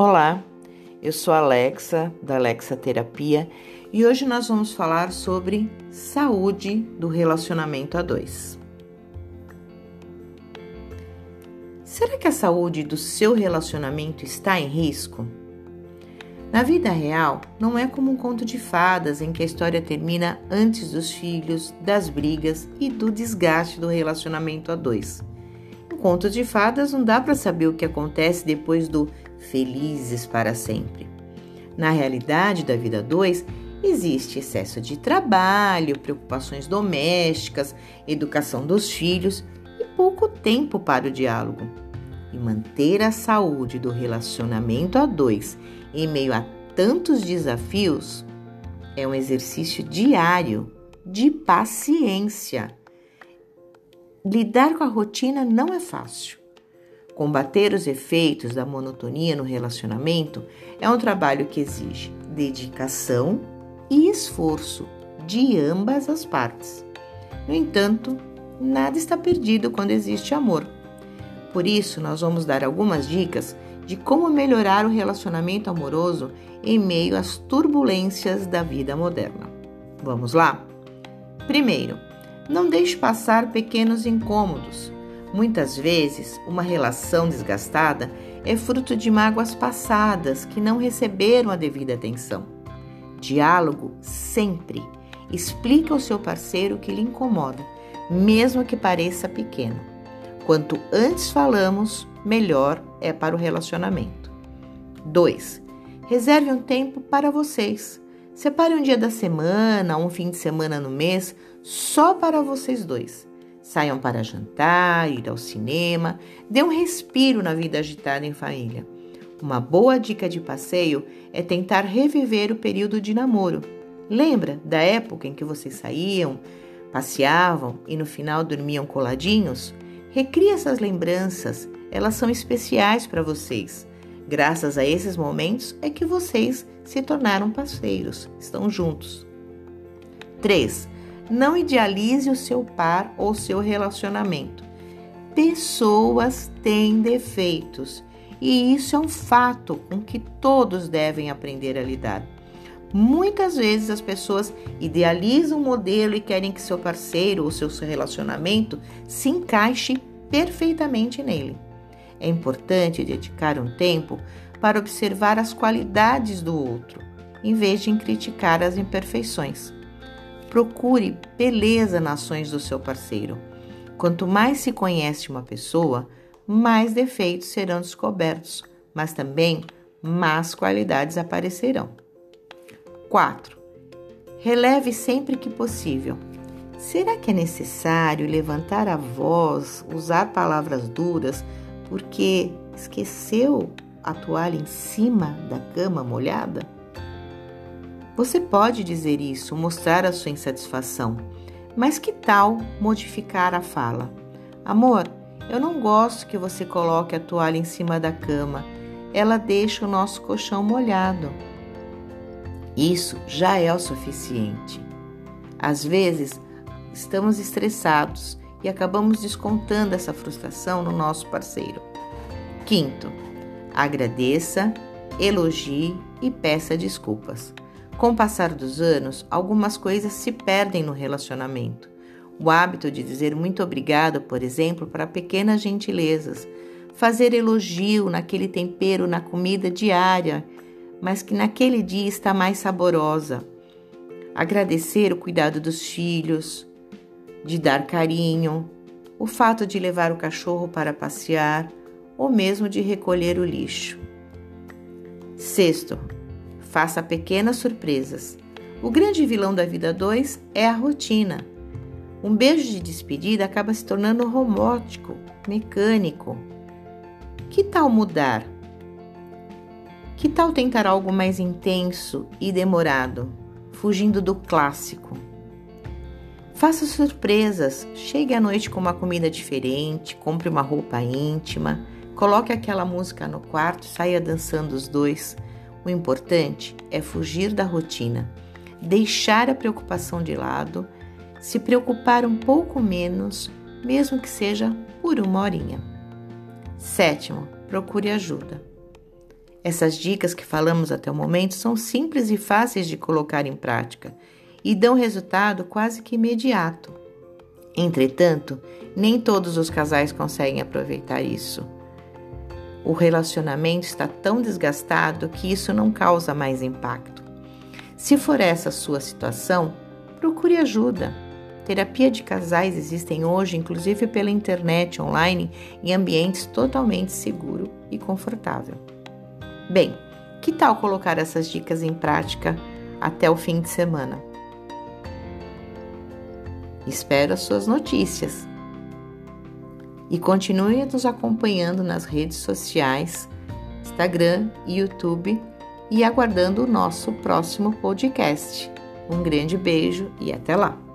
Olá, eu sou Alexa, da Alexa Terapia, e hoje nós vamos falar sobre saúde do relacionamento a dois. Será que a saúde do seu relacionamento está em risco? Na vida real, não é como um conto de fadas em que a história termina antes dos filhos, das brigas e do desgaste do relacionamento a dois. Em contos de fadas não dá para saber o que acontece depois do felizes para sempre. Na realidade da vida 2, existe excesso de trabalho, preocupações domésticas, educação dos filhos e pouco tempo para o diálogo. E manter a saúde do relacionamento a dois em meio a tantos desafios é um exercício diário de paciência. Lidar com a rotina não é fácil. Combater os efeitos da monotonia no relacionamento é um trabalho que exige dedicação e esforço de ambas as partes. No entanto, nada está perdido quando existe amor. Por isso, nós vamos dar algumas dicas de como melhorar o relacionamento amoroso em meio às turbulências da vida moderna. Vamos lá? Primeiro, não deixe passar pequenos incômodos Muitas vezes, uma relação desgastada é fruto de mágoas passadas que não receberam a devida atenção. Diálogo sempre. Explique ao seu parceiro o que lhe incomoda, mesmo que pareça pequeno. Quanto antes falamos, melhor é para o relacionamento. 2. Reserve um tempo para vocês. Separe um dia da semana, um fim de semana no mês, só para vocês dois. Saiam para jantar, ir ao cinema, dê um respiro na vida agitada em família. Uma boa dica de passeio é tentar reviver o período de namoro. Lembra da época em que vocês saíam, passeavam e no final dormiam coladinhos? Recrie essas lembranças, elas são especiais para vocês. Graças a esses momentos é que vocês se tornaram parceiros, estão juntos. 3. Não idealize o seu par ou seu relacionamento. Pessoas têm defeitos e isso é um fato com que todos devem aprender a lidar. Muitas vezes as pessoas idealizam um modelo e querem que seu parceiro ou seu relacionamento se encaixe perfeitamente nele. É importante dedicar um tempo para observar as qualidades do outro, em vez de criticar as imperfeições. Procure beleza nas ações do seu parceiro. Quanto mais se conhece uma pessoa, mais defeitos serão descobertos, mas também más qualidades aparecerão. 4. Releve sempre que possível. Será que é necessário levantar a voz, usar palavras duras, porque esqueceu a toalha em cima da cama molhada? Você pode dizer isso, mostrar a sua insatisfação, mas que tal modificar a fala? Amor, eu não gosto que você coloque a toalha em cima da cama, ela deixa o nosso colchão molhado. Isso já é o suficiente. Às vezes, estamos estressados e acabamos descontando essa frustração no nosso parceiro. Quinto, agradeça, elogie e peça desculpas. Com o passar dos anos, algumas coisas se perdem no relacionamento. O hábito de dizer muito obrigado, por exemplo, para pequenas gentilezas, fazer elogio naquele tempero na comida diária, mas que naquele dia está mais saborosa. Agradecer o cuidado dos filhos, de dar carinho, o fato de levar o cachorro para passear ou mesmo de recolher o lixo. Sexto, Faça pequenas surpresas. O grande vilão da vida 2 é a rotina. Um beijo de despedida acaba se tornando robótico, mecânico. Que tal mudar? Que tal tentar algo mais intenso e demorado, fugindo do clássico? Faça surpresas, chegue à noite com uma comida diferente, compre uma roupa íntima, coloque aquela música no quarto, saia dançando os dois. O importante é fugir da rotina, deixar a preocupação de lado, se preocupar um pouco menos, mesmo que seja por uma horinha. Sétimo, procure ajuda. Essas dicas que falamos até o momento são simples e fáceis de colocar em prática e dão resultado quase que imediato. Entretanto, nem todos os casais conseguem aproveitar isso. O relacionamento está tão desgastado que isso não causa mais impacto. Se for essa a sua situação, procure ajuda. Terapia de casais existem hoje, inclusive pela internet online, em ambientes totalmente seguro e confortável. Bem, que tal colocar essas dicas em prática até o fim de semana? Espero as suas notícias. E continue nos acompanhando nas redes sociais, Instagram e YouTube e aguardando o nosso próximo podcast. Um grande beijo e até lá!